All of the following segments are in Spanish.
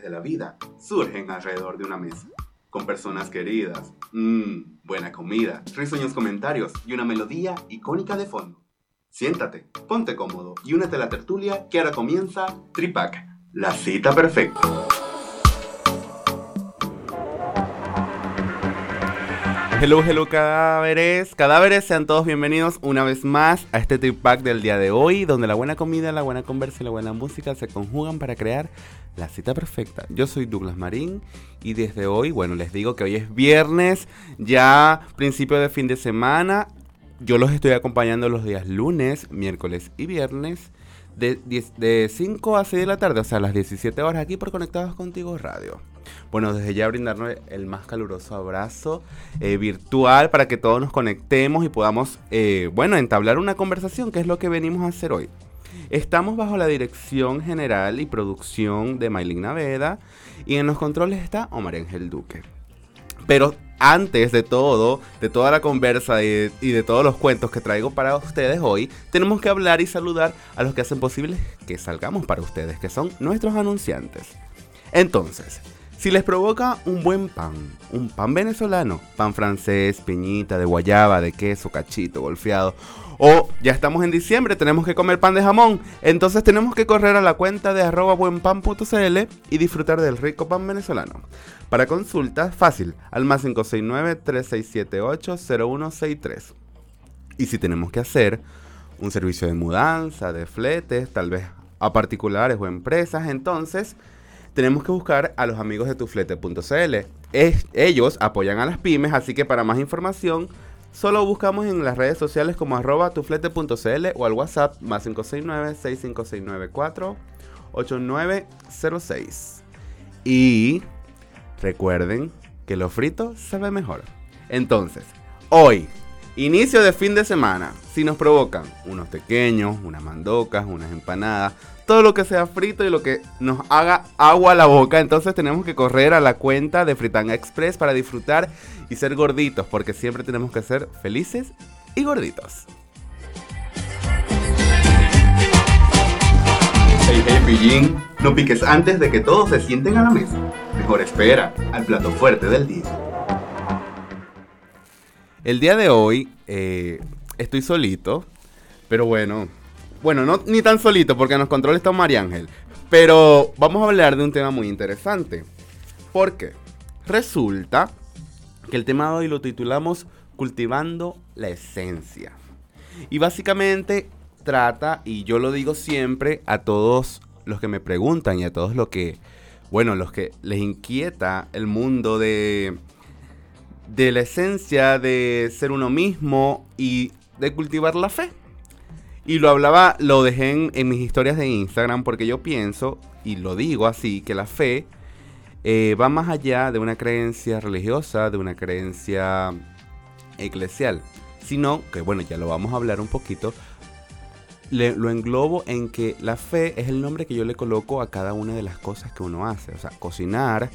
de la vida surgen alrededor de una mesa, con personas queridas, mmm, buena comida, risueños comentarios y una melodía icónica de fondo. Siéntate, ponte cómodo y únete a la tertulia que ahora comienza Tripac, la cita perfecta. Hello, hello cadáveres. Cadáveres, sean todos bienvenidos una vez más a este trip pack del día de hoy, donde la buena comida, la buena conversa y la buena música se conjugan para crear la cita perfecta. Yo soy Douglas Marín y desde hoy, bueno, les digo que hoy es viernes, ya principio de fin de semana. Yo los estoy acompañando los días lunes, miércoles y viernes de, de 5 a 6 de la tarde, o sea, las 17 horas aquí por Conectados Contigo Radio. Bueno, desde ya brindarnos el más caluroso abrazo eh, virtual para que todos nos conectemos y podamos, eh, bueno, entablar una conversación, que es lo que venimos a hacer hoy. Estamos bajo la dirección general y producción de Maylin Naveda y en los controles está Omar Ángel Duque. Pero antes de todo, de toda la conversa y de, todos los cuentos que traigo para ustedes hoy, tenemos que hablar y saludar a los que hacen posible que salgamos para ustedes, que son nuestros anunciantes. Entonces, si les provoca un buen pan, un pan venezolano, pan francés, piñita, de guayaba, de queso, cachito, golfeado, o ya estamos en diciembre, tenemos que comer pan de jamón, entonces tenemos que correr a la cuenta de arroba buenpan.cl y disfrutar del rico pan venezolano. Para consultas, fácil, al más 569-3678-0163. Y si tenemos que hacer un servicio de mudanza, de fletes, tal vez a particulares o empresas, entonces tenemos que buscar a los amigos de tuflete.cl. ellos apoyan a las pymes, así que para más información, solo buscamos en las redes sociales como arroba tuflete.cl o al WhatsApp más 569-6564-8906. Y recuerden que lo frito sabe mejor. Entonces, hoy, inicio de fin de semana, si nos provocan unos pequeños, unas mandocas, unas empanadas, todo lo que sea frito y lo que nos haga agua a la boca. Entonces tenemos que correr a la cuenta de Fritanga Express para disfrutar y ser gorditos, porque siempre tenemos que ser felices y gorditos. Hey, hey, pillín, no piques antes de que todos se sienten a la mesa. Mejor espera al plato fuerte del día. El día de hoy eh, estoy solito, pero bueno, bueno, no ni tan solito porque nos controla está María Ángel. Pero vamos a hablar de un tema muy interesante. Porque resulta que el tema de hoy lo titulamos Cultivando la Esencia. Y básicamente trata, y yo lo digo siempre a todos los que me preguntan y a todos los que, bueno, los que les inquieta el mundo de, de la esencia de ser uno mismo y de cultivar la fe. Y lo hablaba, lo dejé en, mis historias de Instagram porque yo pienso, y lo digo así, que la fe eh, va más allá de una creencia religiosa, de una creencia eclesial, sino que, bueno, ya lo vamos a hablar un poquito, lo englobo en que la fe es el nombre que yo le coloco a cada una de las cosas que uno hace, o sea, cocinar,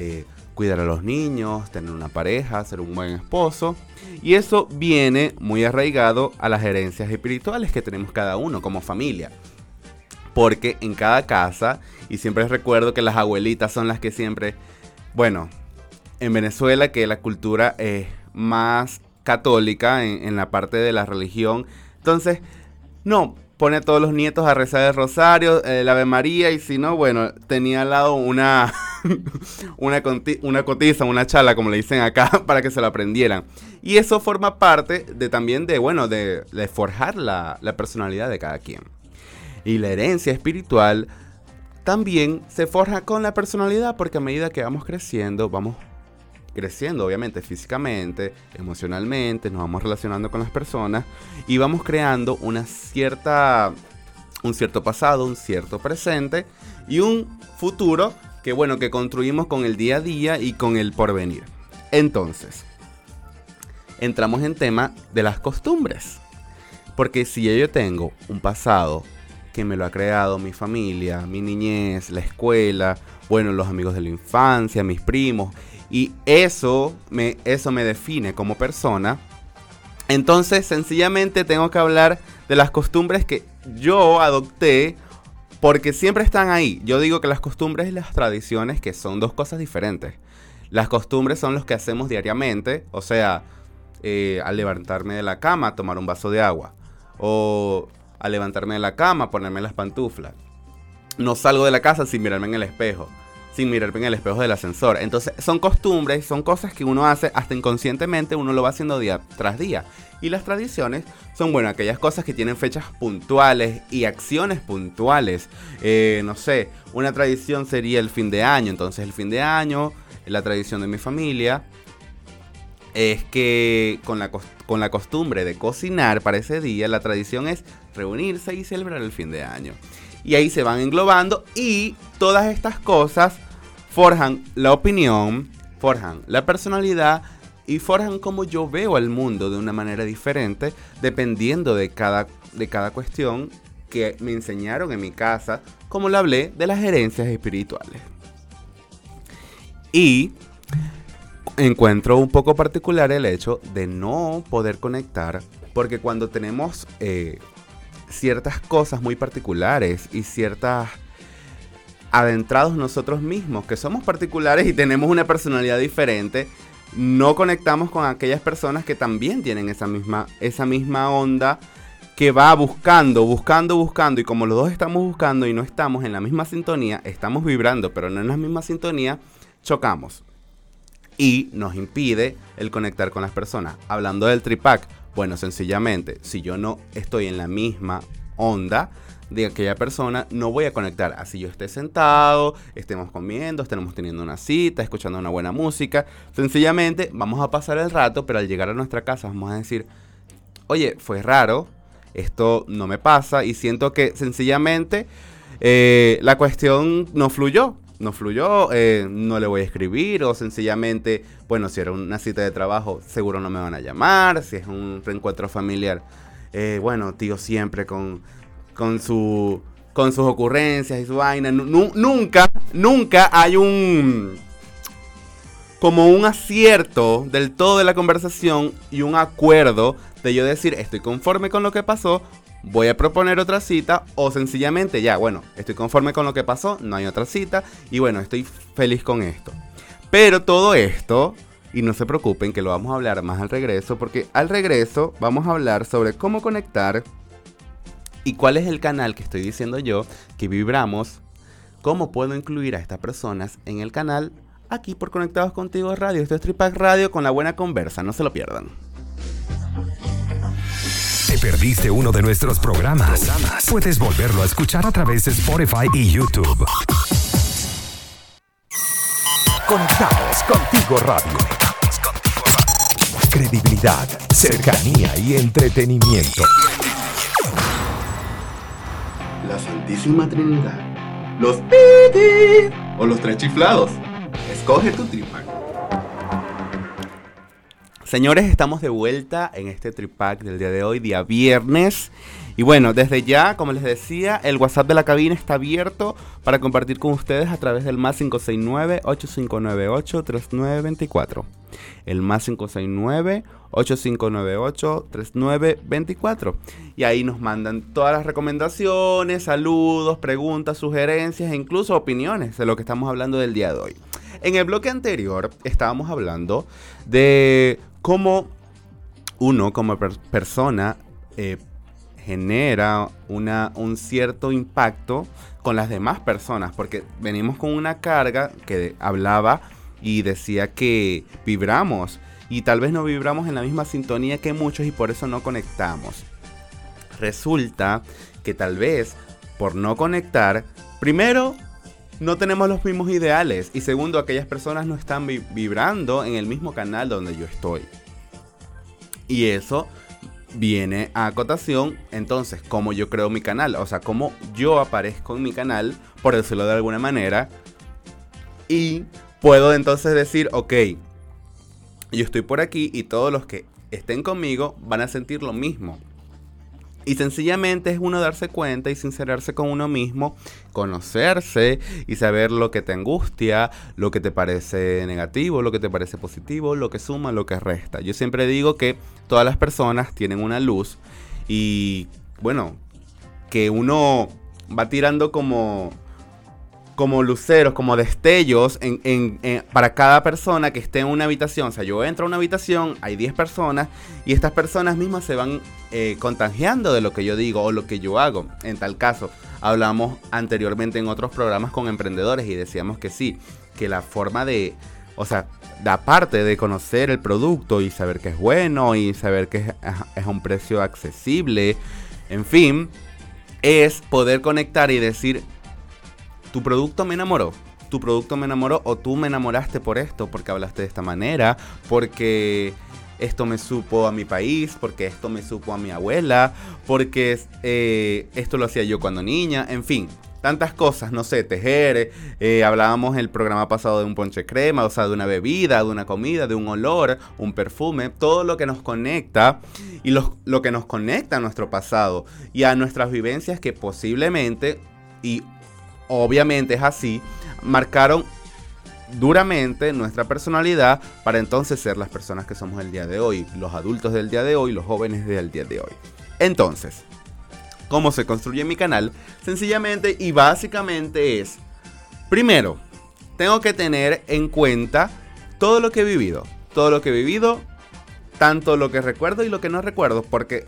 eh, cuidar a los niños, tener una pareja, ser un buen esposo. Y eso viene muy arraigado a las herencias espirituales que tenemos cada uno como familia. Porque en cada casa, y siempre recuerdo que las abuelitas son las que siempre, bueno, en Venezuela que la cultura es más católica en, la parte de la religión. Entonces, no, pone a todos los nietos a rezar el rosario, el Ave María, y si no, bueno, tenía al lado una una, cotiza, una chala, como le dicen acá, para que se la aprendieran. Y eso forma parte de también de, bueno, de, forjar la personalidad de cada quien. Y la herencia espiritual también se forja con la personalidad porque a medida que vamos creciendo, vamos creciendo obviamente físicamente, emocionalmente, nos vamos relacionando con las personas y vamos creando una cierta un cierto pasado, un cierto presente y un futuro que bueno, que construimos con el día a día y con el porvenir. Entonces, entramos en tema de las costumbres. Porque si yo tengo un pasado que me lo ha creado mi familia, mi niñez, la escuela, bueno, los amigos de la infancia, mis primos, y eso me, eso me define como persona, entonces sencillamente tengo que hablar de las costumbres que yo adopté porque siempre están ahí. Yo digo que las costumbres y las tradiciones, que son dos cosas diferentes. Las costumbres son los que hacemos diariamente, o sea, eh, al levantarme de la cama, tomar un vaso de agua. O al levantarme de la cama, ponerme las pantuflas. No salgo de la casa sin mirarme en el espejo sin mirarme en el espejo del ascensor. Entonces son costumbres, son cosas que uno hace hasta inconscientemente, uno lo va haciendo día tras día. Y las tradiciones son, bueno, aquellas cosas que tienen fechas puntuales y acciones puntuales. Eh, no sé, una tradición sería el fin de año. Entonces el fin de año, la tradición de mi familia, es que con la, con la costumbre de cocinar para ese día, la tradición es reunirse y celebrar el fin de año y ahí se van englobando y todas estas cosas forjan la opinión, forjan la personalidad y forjan como yo veo al mundo de una manera diferente dependiendo de cada, de cada cuestión que me enseñaron en mi casa, como le hablé de las herencias espirituales. Y encuentro un poco particular el hecho de no poder conectar, porque cuando tenemos eh, ciertas cosas muy particulares y ciertas adentrados nosotros mismos, que somos particulares y tenemos una personalidad diferente, no conectamos con aquellas personas que también tienen esa misma, esa misma onda que va buscando, buscando, buscando, y como los dos estamos buscando y no estamos en la misma sintonía, estamos vibrando, pero no en la misma sintonía, chocamos. Y nos impide el conectar con las personas. Hablando del tripack, bueno, sencillamente, si yo no estoy en la misma onda de aquella persona, no voy a conectar. Así yo esté sentado, estemos comiendo, estemos teniendo una cita, escuchando una buena música. Sencillamente vamos a pasar el rato, pero al llegar a nuestra casa vamos a decir, oye, fue raro, esto no me pasa y siento que sencillamente eh, la cuestión no fluyó no fluyó, eh, no le voy a escribir o sencillamente, bueno, si era una cita de trabajo, seguro no me van a llamar, si es un reencuentro familiar, eh, bueno, tío siempre con, con, su, con sus ocurrencias y su vaina, nunca, nunca hay un, como un acierto del todo de la conversación y un acuerdo de yo decir, estoy conforme con lo que pasó voy a proponer otra cita o sencillamente ya, bueno, estoy conforme con lo que pasó, no hay otra cita y bueno, estoy feliz con esto. Pero todo esto, y no se preocupen que lo vamos a hablar más al regreso, porque al regreso vamos a hablar sobre cómo conectar y cuál es el canal que estoy diciendo yo que vibramos, cómo puedo incluir a estas personas en el canal aquí por Conectados Contigo Radio. Esto es Tripac Radio con la buena conversa, no se lo pierdan perdiste uno de nuestros programas, puedes volverlo a escuchar a través de Spotify y YouTube. Conectados contigo radio. Credibilidad, cercanía y entretenimiento. La Santísima Trinidad. Los piti o los tres chiflados. Escoge tu tripa. Señores, estamos de vuelta en este tripack del día de hoy, día viernes. Y bueno, desde ya, como les decía, el WhatsApp de la cabina está abierto para compartir con ustedes a través del más 569-8598-3924. El más 569-8598-3924. Y ahí nos mandan todas las recomendaciones, saludos, preguntas, sugerencias e incluso opiniones de lo que estamos hablando del día de hoy. En el bloque anterior estábamos hablando de cómo uno como persona eh, genera una, un cierto impacto con las demás personas, porque venimos con una carga que hablaba y decía que vibramos y tal vez no vibramos en la misma sintonía que muchos y por eso no conectamos. Resulta que tal vez por no conectar, primero no tenemos los mismos ideales. Y segundo, aquellas personas no están vibrando en el mismo canal donde yo estoy. Y eso viene a acotación, entonces, cómo yo creo mi canal. O sea, cómo yo aparezco en mi canal, por decirlo de alguna manera. Y puedo entonces decir, ok, yo estoy por aquí y todos los que estén conmigo van a sentir lo mismo. Y sencillamente es uno darse cuenta y sincerarse con uno mismo, conocerse y saber lo que te angustia, lo que te parece negativo, lo que te parece positivo, lo que suma, lo que resta. Yo siempre digo que todas las personas tienen una luz y bueno, que uno va tirando como como luceros, como destellos para cada persona que esté en una habitación. O sea, yo entro a una habitación, hay 10 personas y estas personas mismas se van eh, contagiando de lo que yo digo o lo que yo hago. En tal caso, hablamos anteriormente en otros programas con emprendedores y decíamos que sí, que la forma de, o sea, da parte de conocer el producto y saber que es bueno y saber que es, es un precio accesible, en fin, es poder conectar y decir, tu producto me enamoró. Tu producto me enamoró o tú me enamoraste por esto, porque hablaste de esta manera, porque esto me supo a mi país, porque esto me supo a mi abuela, porque eh, esto lo hacía yo cuando niña, en fin, tantas cosas, no sé, tejer, eh, hablábamos en el programa pasado de un ponche crema, o sea, de una bebida, de una comida, de un olor, un perfume, todo lo que nos conecta y lo, lo que nos conecta a nuestro pasado y a nuestras vivencias que posiblemente y obviamente es así, marcaron duramente nuestra personalidad para entonces ser las personas que somos el día de hoy, los adultos del día de hoy, los jóvenes del día de hoy. Entonces, ¿cómo se construye mi canal? Sencillamente y básicamente es, primero, tengo que tener en cuenta todo lo que he vivido, todo lo que he vivido, tanto lo que recuerdo y lo que no recuerdo, porque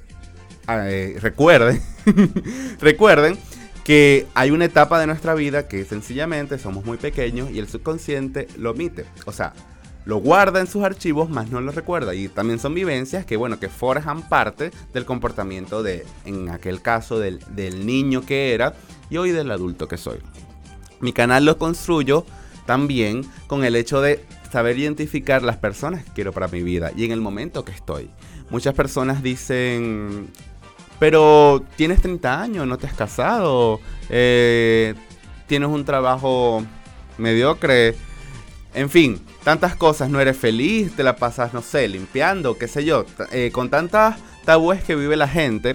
eh, recuerden, recuerden que hay una etapa de nuestra vida que sencillamente somos muy pequeños y el subconsciente lo omite. O sea, lo guarda en sus archivos, más no lo recuerda. Y también son vivencias que, bueno, que forjan parte del comportamiento de, en aquel caso, del, del niño que era y hoy del adulto que soy. Mi canal lo construyo también con el hecho de saber identificar las personas que quiero para mi vida y en el momento que estoy. Muchas personas dicen, pero tienes 30 años, no te has casado, eh, tienes un trabajo mediocre, en fin, tantas cosas, no eres feliz, te la pasas, no sé, limpiando, qué sé yo, eh, con tantas tabúes que vive la gente.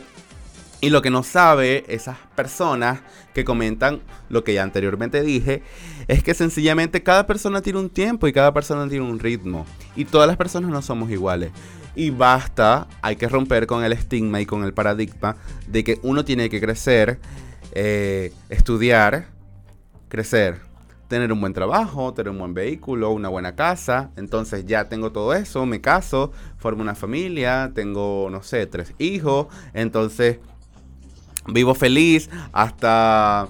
Y lo que no sabe esas personas que comentan lo que ya anteriormente dije, es que sencillamente cada persona tiene un tiempo y cada persona tiene un ritmo. Y todas las personas no somos iguales. Y basta, hay que romper con el estigma y con el paradigma de que uno tiene que crecer, eh, estudiar, crecer, tener un buen trabajo, tener un buen vehículo, una buena casa. Entonces ya tengo todo eso, me caso, formo una familia, tengo, no sé, tres hijos. Entonces vivo feliz hasta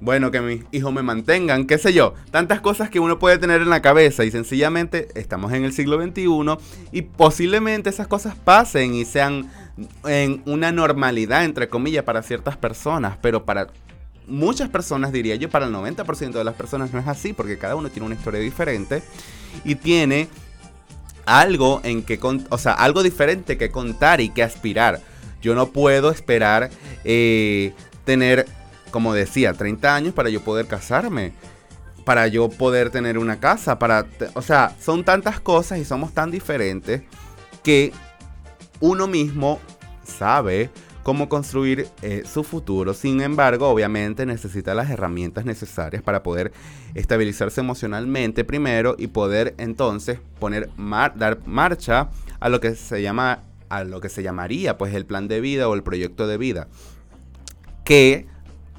bueno, que mis hijos me mantengan, qué sé yo, tantas cosas que uno puede tener en la cabeza y sencillamente estamos en el siglo XXI y posiblemente esas cosas pasen y sean en una normalidad, entre comillas, para ciertas personas, pero para muchas personas, diría yo, para el 90% de las personas no es así, porque cada uno tiene una historia diferente y tiene algo en que, o sea, algo diferente que contar y que aspirar. Yo no puedo esperar eh, tener como decía, 30 años para yo poder casarme, para yo poder tener una casa, para, o sea, son tantas cosas y somos tan diferentes que uno mismo sabe cómo construir eh, su futuro. Sin embargo, obviamente necesita las herramientas necesarias para poder estabilizarse emocionalmente primero y poder entonces poner dar marcha a lo que se llama a lo que se llamaría pues el plan de vida o el proyecto de vida que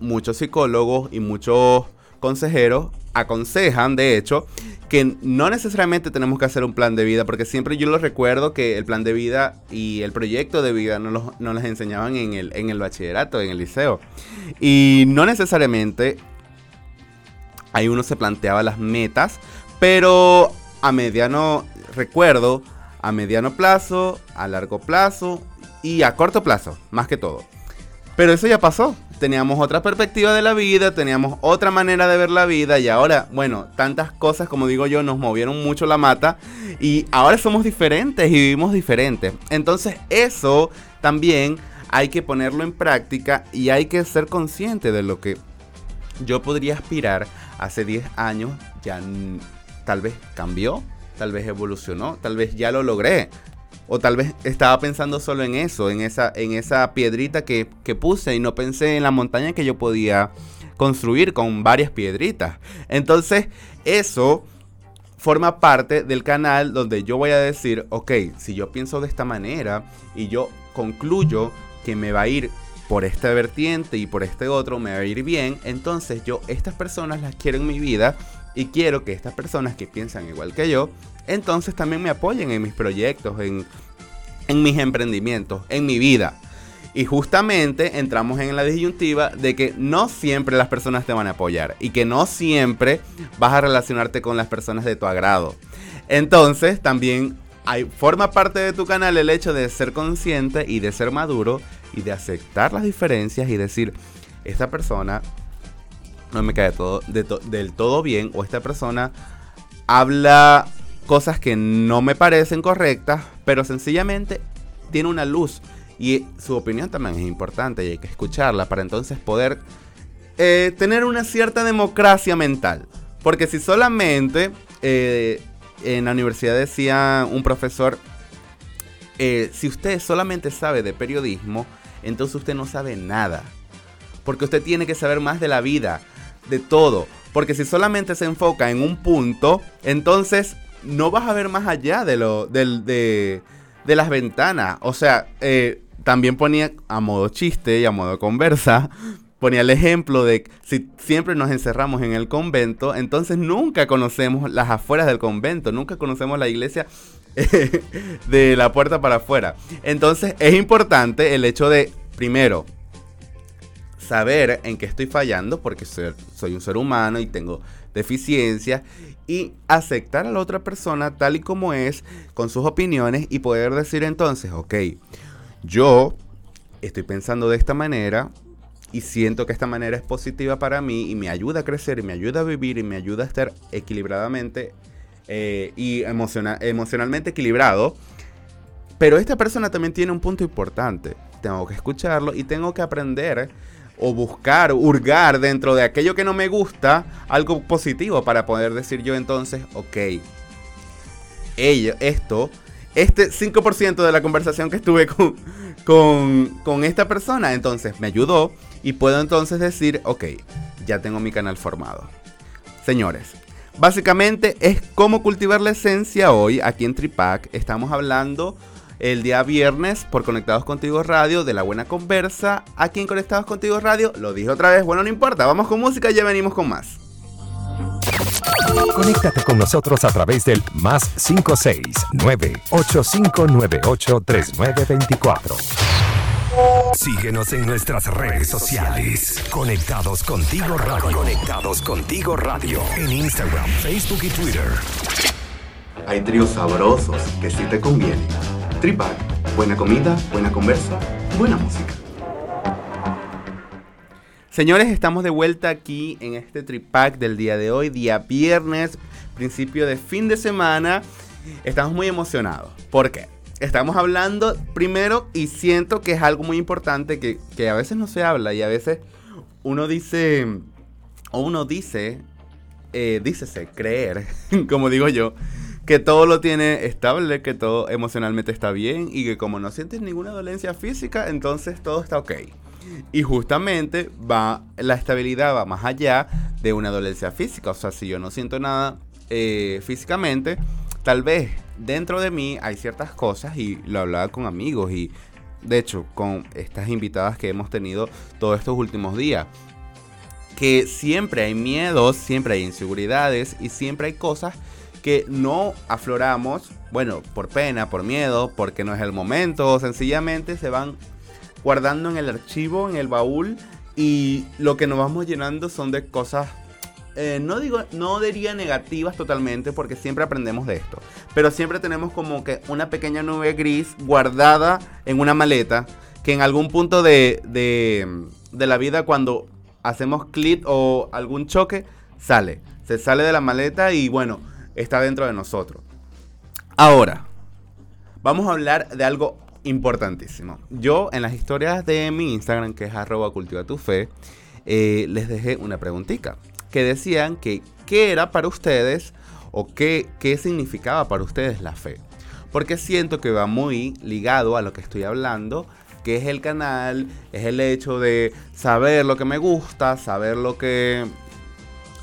muchos psicólogos y muchos consejeros aconsejan, de hecho, que no necesariamente tenemos que hacer un plan de vida, porque siempre yo lo recuerdo que el plan de vida y el proyecto de vida no los, no enseñaban en el, en el bachillerato, en el liceo. Y no necesariamente ahí uno se planteaba las metas, pero a mediano, recuerdo, a mediano plazo, a largo plazo y a corto plazo, más que todo. Pero eso ya pasó. Teníamos otra perspectiva de la vida, teníamos otra manera de ver la vida y ahora, bueno, tantas cosas, como digo yo, nos movieron mucho la mata y ahora somos diferentes y vivimos diferentes. Entonces eso también hay que ponerlo en práctica y hay que ser consciente de lo que yo podría aspirar hace 10 años, ya tal vez cambió, tal vez evolucionó, tal vez ya lo logré. O tal vez estaba pensando solo en eso, en esa, en esa piedrita que, puse y no pensé en la montaña que yo podía construir con varias piedritas. Entonces, eso forma parte del canal donde yo voy a decir, ok, si yo pienso de esta manera y yo concluyo que me va a ir por esta vertiente y por este otro me va a ir bien, entonces yo estas personas las quiero en mi vida y quiero que estas personas que piensan igual que yo, entonces también me apoyen en mis proyectos, en, en mis emprendimientos, en mi vida. Y justamente entramos en la disyuntiva de que no siempre las personas te van a apoyar y que no siempre vas a relacionarte con las personas de tu agrado. Entonces también forma parte de tu canal el hecho de ser consciente y de ser maduro y de aceptar las diferencias y decir, esta persona no me cae todo, del todo bien o esta persona habla cosas que no me parecen correctas, pero sencillamente tiene una luz y su opinión también es importante y hay que escucharla para entonces poder eh, tener una cierta democracia mental. Porque si solamente eh, en la universidad decía un profesor, eh, si usted solamente sabe de periodismo, entonces usted no sabe nada. Porque usted tiene que saber más de la vida, de todo. Porque si solamente se enfoca en un punto, entonces no vas a ver más allá de lo de, de las ventanas. O sea, eh, también ponía a modo chiste y a modo conversa, ponía el ejemplo de si siempre nos encerramos en el convento, entonces nunca conocemos las afueras del convento, nunca conocemos la iglesia de la puerta para afuera. Entonces es importante el hecho de, primero, saber en qué estoy fallando, porque soy, soy un ser humano y tengo deficiencias, y aceptar a la otra persona tal y como es, con sus opiniones, y poder decir entonces, ok, yo estoy pensando de esta manera y siento que esta manera es positiva para mí y me ayuda a crecer y me ayuda a vivir y me ayuda a estar equilibradamente eh, y emocionalmente equilibrado. Pero esta persona también tiene un punto importante. Tengo que escucharlo y tengo que aprender o buscar, hurgar dentro de aquello que no me gusta algo positivo para poder decir yo entonces, ok, ello, esto este 5% de la conversación que estuve con, con, esta persona, entonces me ayudó y puedo entonces decir, ok, ya tengo mi canal formado. Señores, básicamente es cómo cultivar la esencia hoy aquí en Tripac. Estamos hablando el día viernes por Conectados Contigo Radio de la buena conversa. Aquí en Conectados Contigo Radio, lo dije otra vez, bueno, no importa, vamos con música y ya venimos con más. Conéctate con nosotros a través del más 569-8598-3924. Síguenos en nuestras redes sociales. Conectados contigo radio. Conectados contigo radio. En Instagram, Facebook y Twitter. Hay tríos sabrosos que sí te convienen. Tripac, buena comida, buena conversa, buena música. Señores, estamos de vuelta aquí en este tripack del día de hoy, día viernes, principio de fin de semana. Estamos muy emocionados. ¿Por qué? Estamos hablando primero y siento que es algo muy importante que, a veces no se habla y a veces uno dice, o uno dice, eh, dícese, creer, como digo yo, que todo lo tiene estable, que todo emocionalmente está bien y que como no sientes ninguna dolencia física, entonces todo está ok. Y justamente va, la estabilidad va más allá de una dolencia física. O sea, si yo no siento nada eh, físicamente, tal vez dentro de mí hay ciertas cosas y lo hablaba con amigos y de hecho con estas invitadas que hemos tenido todos estos últimos días. Que siempre hay miedos, siempre hay inseguridades y siempre hay cosas que no afloramos, bueno, por pena, por miedo, porque no es el momento, o sencillamente se van guardando en el archivo, en el baúl, y lo que nos vamos llenando son de cosas, eh, no digo, no diría negativas totalmente, porque siempre aprendemos de esto, pero siempre tenemos como que una pequeña nube gris guardada en una maleta, que en algún punto de, de, de la vida cuando hacemos clic o algún choque, sale, se sale de la maleta y bueno, está dentro de nosotros. Ahora, vamos a hablar de algo importantísimo. Yo en las historias de mi Instagram, que es arroba cultiva tu fe, eh, les dejé una preguntita. Que decían que qué era para ustedes o qué, qué significaba para ustedes la fe. Porque siento que va muy ligado a lo que estoy hablando, que es el canal, es el hecho de saber lo que me gusta, saber lo que,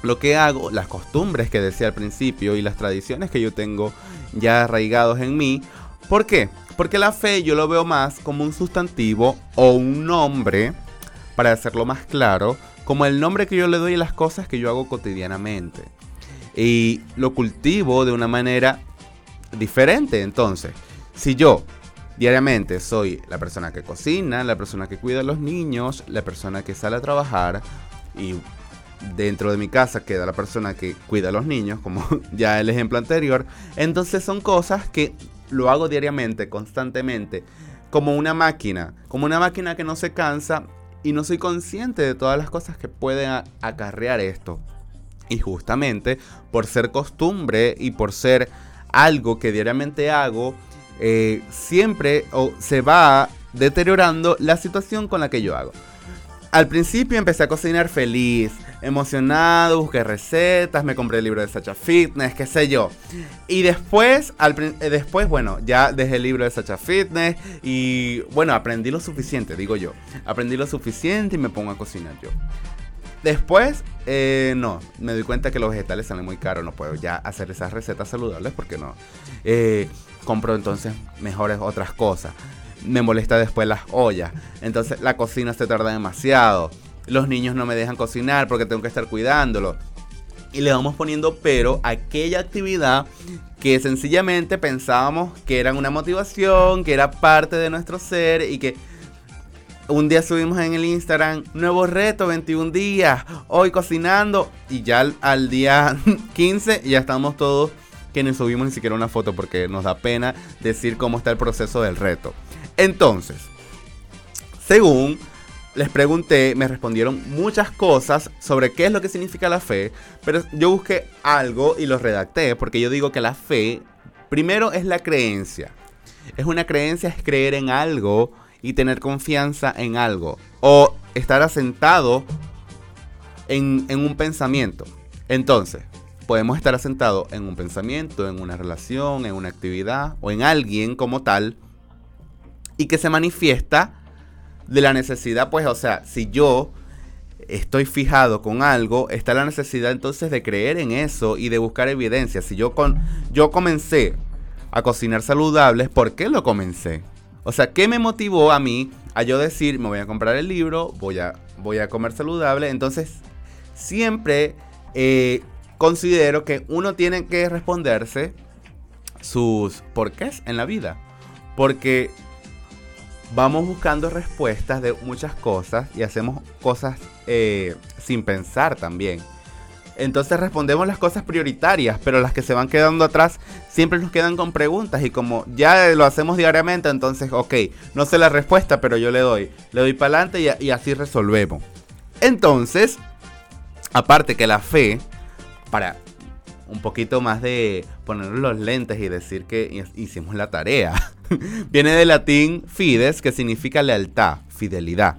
lo que hago, las costumbres que decía al principio y las tradiciones que yo tengo ya arraigados en mí. ¿Por qué? Porque la fe yo lo veo más como un sustantivo o un nombre para hacerlo más claro, como el nombre que yo le doy a las cosas que yo hago cotidianamente. Y lo cultivo de una manera diferente. Entonces, si yo diariamente soy la persona que cocina, la persona que cuida a los niños, la persona que sale a trabajar y dentro de mi casa queda la persona que cuida a los niños, como ya el ejemplo anterior, entonces son cosas que lo hago diariamente, constantemente, como una máquina, como una máquina que no se cansa y no soy consciente de todas las cosas que pueden acarrear esto. Y justamente por ser costumbre y por ser algo que diariamente hago, eh, siempre se va deteriorando la situación con la que yo hago. Al principio empecé a cocinar feliz, emocionado, busqué recetas, me compré el libro de Sacha Fitness, qué sé yo. Y después, al, eh, después, bueno, ya dejé el libro de Sacha Fitness y bueno, aprendí lo suficiente, digo yo. Aprendí lo suficiente y me pongo a cocinar yo. Después, eh, no, me doy cuenta que los vegetales salen muy caros, no puedo ya hacer esas recetas saludables porque no. Eh, compro entonces mejores otras cosas. Me molesta después las ollas. Entonces la cocina se tarda demasiado. Los niños no me dejan cocinar porque tengo que estar cuidándolo. Y le vamos poniendo pero a aquella actividad que sencillamente pensábamos que era una motivación, que era parte de nuestro ser y que un día subimos en el Instagram, nuevo reto, 21 días, hoy cocinando. Y ya al, día 15 ya estamos todos que ni subimos ni siquiera una foto porque nos da pena decir cómo está el proceso del reto. Entonces, según les pregunté, me respondieron muchas cosas sobre qué es lo que significa la fe, pero yo busqué algo y lo redacté porque yo digo que la fe, primero es la creencia. Es una creencia, es creer en algo y tener confianza en algo. O estar asentado en, un pensamiento. Entonces, podemos estar asentados en un pensamiento, en una relación, en una actividad o en alguien como tal. Y que se manifiesta de la necesidad, pues, o sea, si yo estoy fijado con algo, está la necesidad entonces de creer en eso y de buscar evidencia. Si yo, con, yo comencé a cocinar saludables, ¿por qué lo comencé? O sea, ¿qué me motivó a mí a yo decir, me voy a comprar el libro, voy a, voy a comer saludable? Entonces, siempre eh, considero que uno tiene que responderse sus porqués en la vida. Porque vamos buscando respuestas de muchas cosas y hacemos cosas eh, sin pensar también. Entonces respondemos las cosas prioritarias, pero las que se van quedando atrás siempre nos quedan con preguntas y como ya lo hacemos diariamente, entonces, ok, no sé la respuesta, pero yo le doy, le doy para adelante y, y así resolvemos. Entonces, aparte que la fe, para un poquito más de poner los lentes y decir que hicimos la tarea, viene del latín fides, que significa lealtad, fidelidad.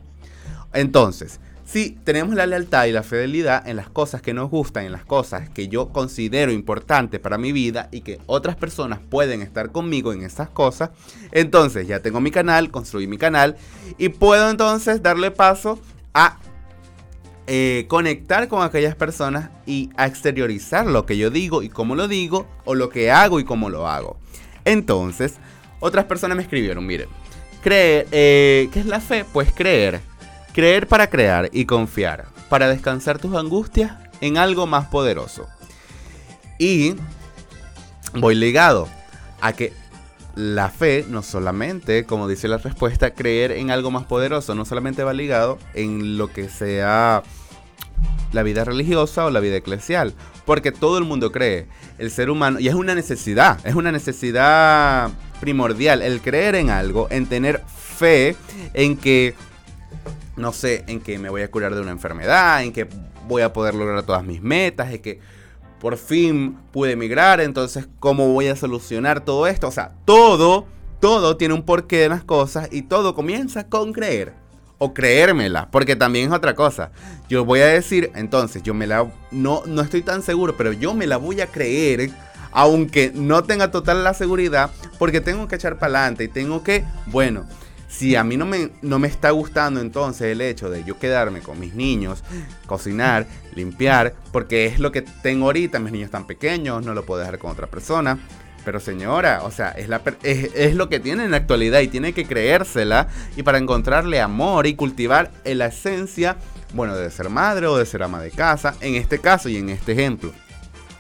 Entonces, si tenemos la lealtad y la fidelidad en las cosas que nos gustan, en las cosas que yo considero importantes para mi vida y que otras personas pueden estar conmigo en esas cosas, entonces ya tengo mi canal, construí mi canal y puedo entonces darle paso a eh, conectar con aquellas personas y a exteriorizar lo que yo digo y cómo lo digo, o lo que hago y cómo lo hago. Entonces, otras personas me escribieron, miren, creer, eh, ¿qué es la fe? Pues creer Creer para crear y confiar, para descansar tus angustias en algo más poderoso. Y voy ligado a que la fe no solamente, como dice la respuesta, creer en algo más poderoso, no solamente va ligado en lo que sea la vida religiosa o la vida eclesial, porque todo el mundo cree, el ser humano, y es una necesidad, es una necesidad primordial, el creer en algo, en tener fe en que no sé en que me voy a curar de una enfermedad, en que voy a poder lograr todas mis metas, en que por fin pude emigrar, entonces cómo voy a solucionar todo esto. O sea, todo, todo tiene un porqué de las cosas y todo comienza con creer. O creérmela, porque también es otra cosa. Yo voy a decir, entonces, yo me la... No, no estoy tan seguro, pero yo me la voy a creer aunque no tenga total la seguridad, porque tengo que echar para adelante y tengo que, bueno, si a mí no me, no me está gustando entonces el hecho de yo quedarme con mis niños, cocinar, limpiar, porque es lo que tengo ahorita, mis niños están pequeños, no lo puedo dejar con otra persona, Pero señora, o sea, es, la, es, es, lo que tiene en la actualidad y tiene que creérsela y para encontrarle amor y cultivar la esencia, bueno, de ser madre o de ser ama de casa, en este caso y en este ejemplo.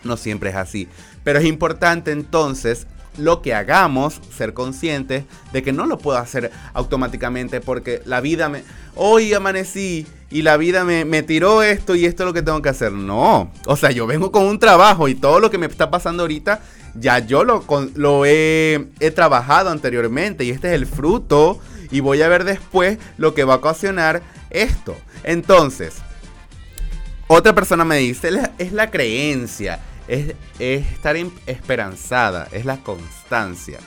No siempre es así. Pero es importante entonces lo que hagamos, ser conscientes de que no lo puedo hacer automáticamente porque la vida me... Hoy amanecí y la vida me, me, tiró esto y esto es lo que tengo que hacer. No, o sea, yo vengo con un trabajo y todo lo que me está pasando ahorita, ya yo lo, lo he, he trabajado anteriormente y este es el fruto y voy a ver después lo que va a ocasionar esto. Entonces, otra persona me dice, es la creencia, es, estar esperanzada, es la constancia.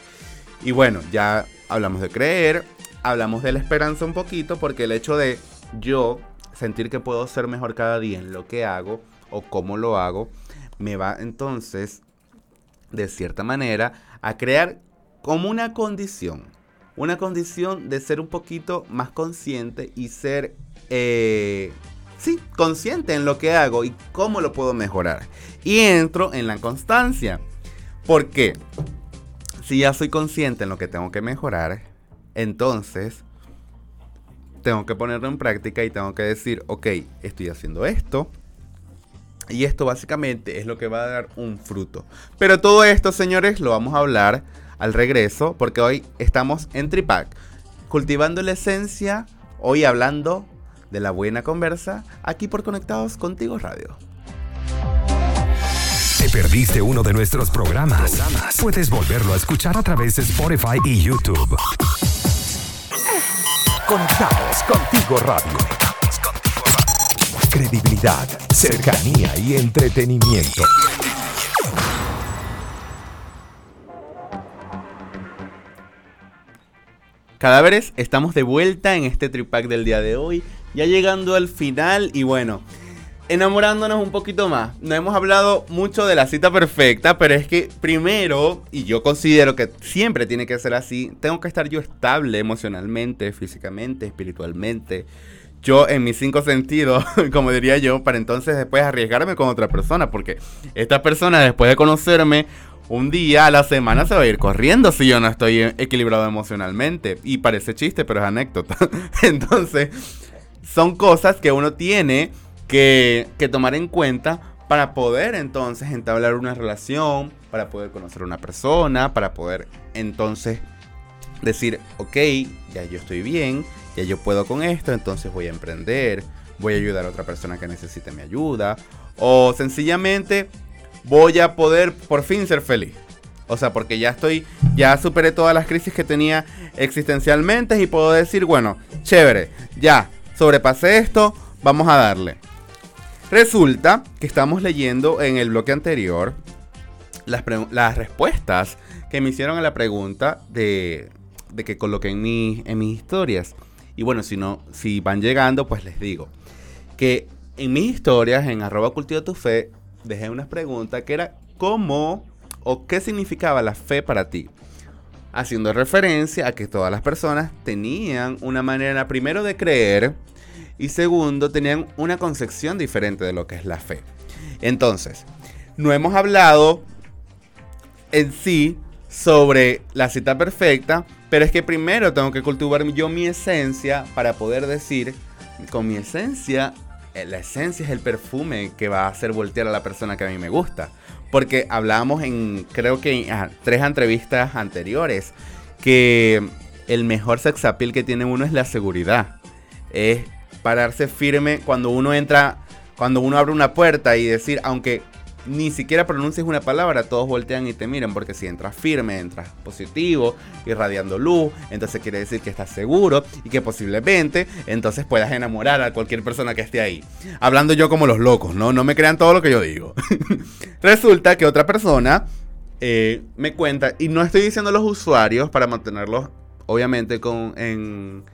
Y bueno, ya hablamos de creer, hablamos de la esperanza un poquito, porque el hecho de yo sentir que puedo ser mejor cada día en lo que hago o cómo lo hago, me va entonces, de cierta manera, a crear como una condición. Una condición de ser un poquito más consciente y ser eh, sí, consciente en lo que hago y cómo lo puedo mejorar. Y entro en la constancia. ¿Por qué? Si ya soy consciente en lo que tengo que mejorar, entonces tengo que ponerlo en práctica y tengo que decir, ok, estoy haciendo esto. Y esto básicamente es lo que va a dar un fruto. Pero todo esto, señores, lo vamos a hablar al regreso, porque hoy estamos en Tripac, cultivando la esencia, hoy hablando de la buena conversa aquí por Conectados Contigo Radio. ¿Te perdiste uno de nuestros programas? Puedes volverlo a escuchar a través de Spotify y YouTube. Conectados Contigo Radio. Credibilidad, cercanía y entretenimiento. Cadáveres, estamos de vuelta en este tripack del día de hoy ya llegando al final y bueno, enamorándonos un poquito más. No hemos hablado mucho de la cita perfecta, pero es que primero, y yo considero que siempre tiene que ser así, tengo que estar yo estable emocionalmente, físicamente, espiritualmente. Yo en mis cinco sentidos, como diría yo, para entonces después arriesgarme con otra persona, porque esta persona después de conocerme un día a la semana se va a ir corriendo si yo no estoy equilibrado emocionalmente. Y parece chiste, pero es anécdota. Entonces, son cosas que uno tiene que, tomar en cuenta para poder entonces entablar una relación, para poder conocer a una persona, para poder entonces decir, ok, ya yo estoy bien, ya yo puedo con esto, entonces voy a emprender, voy a ayudar a otra persona que necesite mi ayuda, o sencillamente voy a poder por fin ser feliz. O sea, porque ya estoy, ya superé todas las crisis que tenía existencialmente y puedo decir, bueno, chévere, ya, sobrepasé esto, vamos a darle. Resulta que estamos leyendo en el bloque anterior las, respuestas que me hicieron a la pregunta de, que coloqué en, mi, en mis historias. Y bueno, si no, si van llegando, pues les digo que en mis historias, en arroba cultivo tu fe, dejé unas preguntas que era cómo o qué significaba la fe para ti haciendo referencia a que todas las personas tenían una manera primero de creer y segundo tenían una concepción diferente de lo que es la fe. Entonces, no hemos hablado en sí sobre la cita perfecta, pero es que primero tengo que cultivar yo mi esencia para poder decir, con mi esencia, eh, la esencia es el perfume que va a hacer voltear a la persona que a mí me gusta. Porque hablábamos en, creo que en tres entrevistas anteriores, que el mejor sex appeal que tiene uno es la seguridad. Es pararse firme cuando uno entra, cuando uno abre una puerta y decir, aunque ni siquiera pronuncies una palabra, todos voltean y te miran, porque si entras firme, entras positivo, irradiando luz, entonces quiere decir que estás seguro y que posiblemente entonces puedas enamorar a cualquier persona que esté ahí. Hablando yo como los locos, ¿no? No me crean todo lo que yo digo. Resulta que otra persona eh, me cuenta, y no estoy diciendo los usuarios para mantenerlos, obviamente, con, en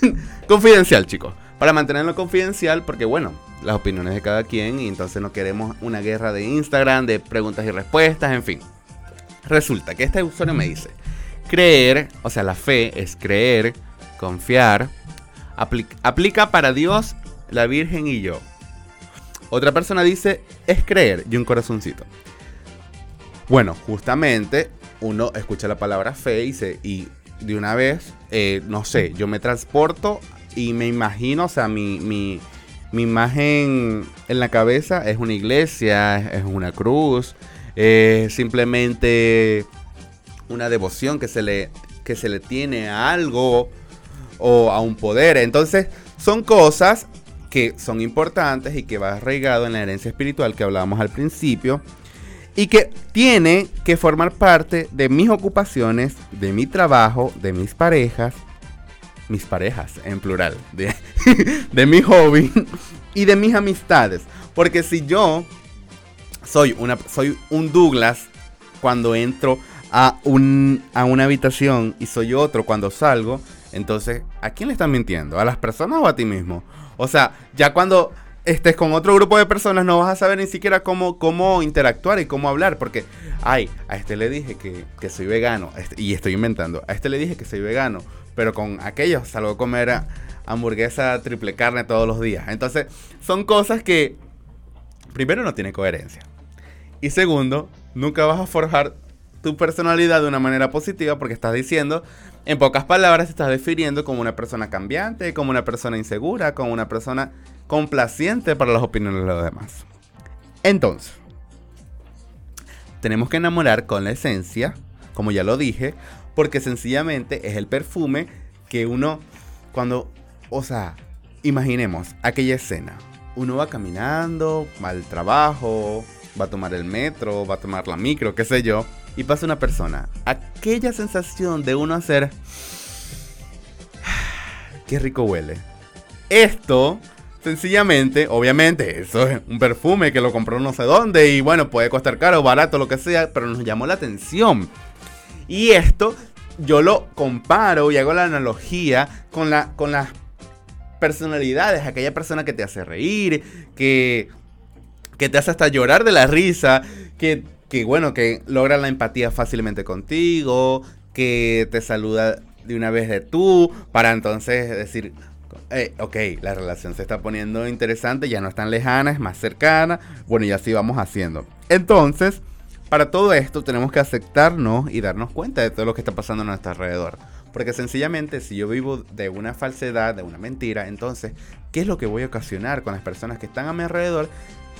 Confidencial, chicos para mantenerlo confidencial porque bueno, las opiniones de cada quien y entonces no queremos una guerra de Instagram, de preguntas y respuestas, en fin. Resulta que este usuario me dice, creer, o sea, la fe es creer, confiar, aplica para Dios, la Virgen y yo. Otra persona dice, es creer y un corazoncito. Bueno, justamente uno escucha la palabra fe y, y de una vez, eh, no sé, yo me transporto y me imagino, o sea, mi, mi, mi imagen en la cabeza es una iglesia, es una cruz, es simplemente una devoción que se le, que se le tiene a algo o a un poder. Entonces, son cosas que son importantes y que va arraigado en la herencia espiritual que hablábamos al principio y que tiene que formar parte de mis ocupaciones, de mi trabajo, de mis parejas, mis parejas en plural, de, mi hobby y de mis amistades. Porque si yo soy, una, soy un Douglas cuando entro a, un, a una habitación y soy otro cuando salgo, entonces, ¿a quién le estás mintiendo? ¿A las personas o a ti mismo? O sea, ya cuando estés con otro grupo de personas no vas a saber ni siquiera cómo, cómo interactuar y cómo hablar. Porque, ay, a este le dije que, soy vegano. Este, y estoy inventando. A este le dije que soy vegano. Pero con aquellos salgo a comer hamburguesa triple carne todos los días. Entonces, son cosas que, primero, no tiene coherencia. Y segundo, nunca vas a forjar tu personalidad de una manera positiva porque estás diciendo, en pocas palabras, te estás definiendo como una persona cambiante, como una persona insegura, como una persona complaciente para las opiniones de los demás. Entonces, tenemos que enamorar con la esencia, como ya lo dije, porque sencillamente es el perfume que uno, cuando, o sea, imaginemos aquella escena. Uno va caminando, va al trabajo, va a tomar el metro, va a tomar la micro, qué sé yo, y pasa una persona. Aquella sensación de uno hacer... Qué rico huele. Esto, sencillamente, obviamente, eso es un perfume que lo compró no sé dónde y bueno, puede costar caro, barato, lo que sea, pero nos llamó la atención. Y esto yo lo comparo y hago la analogía con, la, con las personalidades, aquella persona que te hace reír, que, que te hace hasta llorar de la risa, que que bueno, que logra la empatía fácilmente contigo, que te saluda de una vez de tú, para entonces decir, eh, ok, la relación se está poniendo interesante, ya no es tan lejana, es más cercana, bueno, y así vamos haciendo. Entonces, para todo esto tenemos que aceptarnos y darnos cuenta de todo lo que está pasando a nuestro alrededor. Porque sencillamente si yo vivo de una falsedad, de una mentira, entonces, ¿qué es lo que voy a ocasionar con las personas que están a mi alrededor?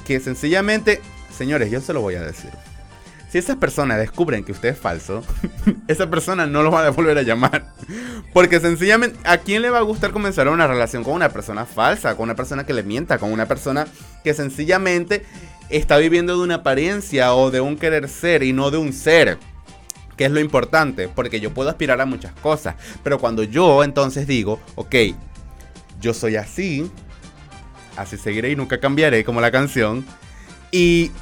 Que sencillamente, señores, yo se lo voy a decir. Si esas personas descubren que usted es falso, esa persona no lo va a volver a llamar. Porque sencillamente, ¿a quién le va a gustar comenzar una relación con una persona falsa? Con una persona que le mienta, con una persona que sencillamente está viviendo de una apariencia o de un querer ser y no de un ser. Que es lo importante, porque yo puedo aspirar a muchas cosas. Pero cuando yo entonces digo, ok, yo soy así, así seguiré y nunca cambiaré, como la canción. Y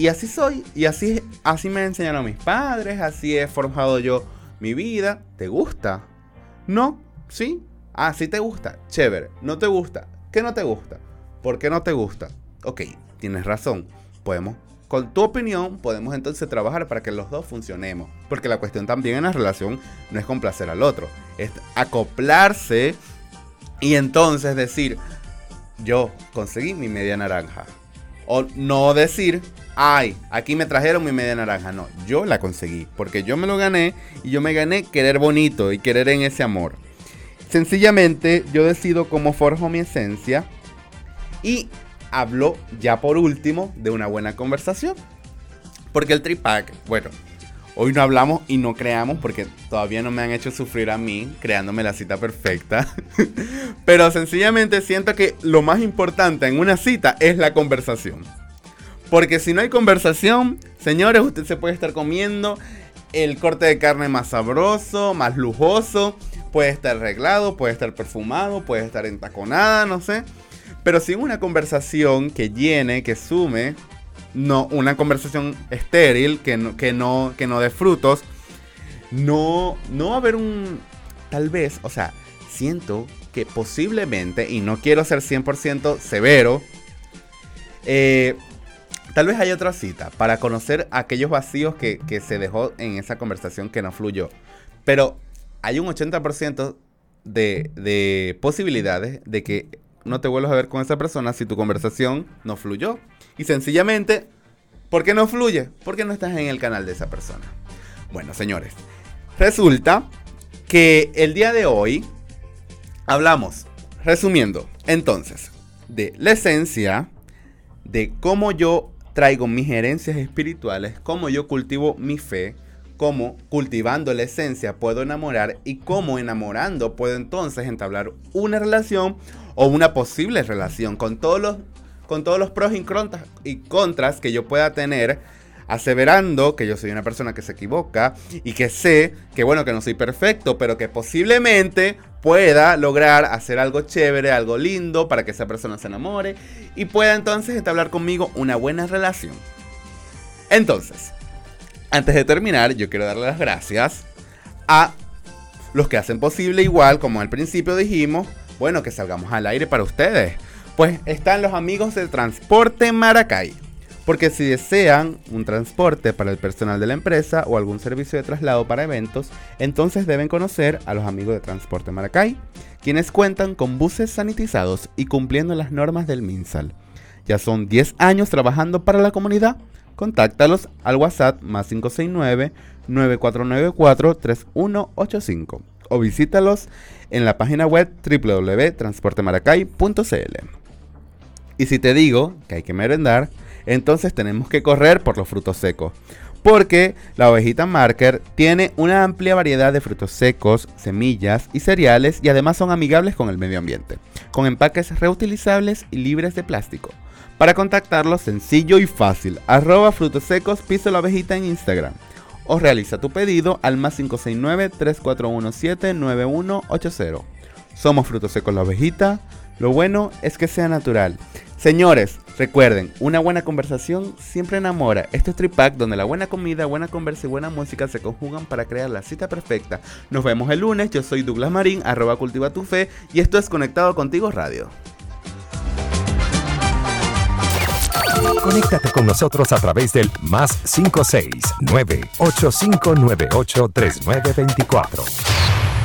y así soy, y así, así me enseñaron mis padres, así he forjado yo mi vida. ¿Te gusta? ¿No? ¿Sí? Ah, sí te gusta. Chévere. ¿No te gusta? ¿Qué no te gusta? ¿Por qué no te gusta? Ok, tienes razón. Podemos, con tu opinión, podemos entonces trabajar para que los dos funcionemos. Porque la cuestión también en la relación no es complacer al otro, es acoplarse y entonces decir, yo conseguí mi media naranja. O no decir, ay, aquí me trajeron mi media naranja. No, yo la conseguí. Porque yo me lo gané y yo me gané querer bonito y querer en ese amor. Sencillamente yo decido cómo forjo mi esencia. Y hablo ya por último de una buena conversación. Porque el tripack, bueno, hoy no hablamos y no creamos porque todavía no me han hecho sufrir a mí creándome la cita perfecta. Pero sencillamente siento que lo más importante en una cita es la conversación. Porque si no hay conversación, señores, usted se puede estar comiendo el corte de carne más sabroso, más lujoso, puede estar arreglado, puede estar perfumado, puede estar entaconada, no sé. Pero sin una conversación que llene, que sume, no, una conversación estéril, que no, que no, que no dé frutos, no, no va a haber un, tal vez, o sea, siento que posiblemente, y no quiero ser 100% severo, eh, tal vez hay otra cita para conocer aquellos vacíos que, se dejó en esa conversación que no fluyó. Pero hay un 80% de, de posibilidades de que no te vuelvas a ver con esa persona si tu conversación no fluyó. Y sencillamente, ¿por qué no fluye? Porque no estás en el canal de esa persona. Bueno, señores, resulta que el día de hoy hablamos, resumiendo, entonces, de la esencia, de cómo yo traigo mis herencias espirituales, cómo yo cultivo mi fe, cómo cultivando la esencia puedo enamorar y cómo enamorando puedo entonces entablar una relación o una posible relación con todos los, con todos los pros y contras, y contras que yo pueda tener aseverando que yo soy una persona que se equivoca y que sé que bueno, que no soy perfecto, pero que posiblemente pueda lograr hacer algo chévere, algo lindo para que esa persona se enamore y pueda entonces entablar conmigo una buena relación. Entonces, antes de terminar, yo quiero darle las gracias a los que hacen posible igual, como al principio dijimos, bueno, que salgamos al aire para ustedes. Pues están los amigos de Transporte Maracay. Porque si desean un transporte para el personal de la empresa o algún servicio de traslado para eventos, entonces deben conocer a los amigos de Transporte Maracay, quienes cuentan con buses sanitizados y cumpliendo las normas del MinSal. Ya son 10 años trabajando para la comunidad contáctalos al WhatsApp más 569 9494 3185 o visítalos en la página web www.transportemaracay.cl. Y si te digo que hay que merendar, entonces tenemos que correr por los frutos secos. Porque la ovejita Marker tiene una amplia variedad de frutos secos, semillas y cereales y además son amigables con el medio ambiente, con empaques reutilizables y libres de plástico. Para contactarlos, sencillo y fácil. Arroba frutos secos, piso la abejita en Instagram. O realiza tu pedido al más 569-3417-9180. Somos frutos secos la abejita. Lo bueno es que sea natural. Señores, recuerden, una buena conversación siempre enamora. Este es Tripack donde la buena comida, buena conversa y buena música se conjugan para crear la cita perfecta. Nos vemos el lunes. Yo soy Douglas Marín, arroba cultiva tu fe. Y esto es Conectado Contigo Radio. Conéctate con nosotros a través del más 569 8598 3924.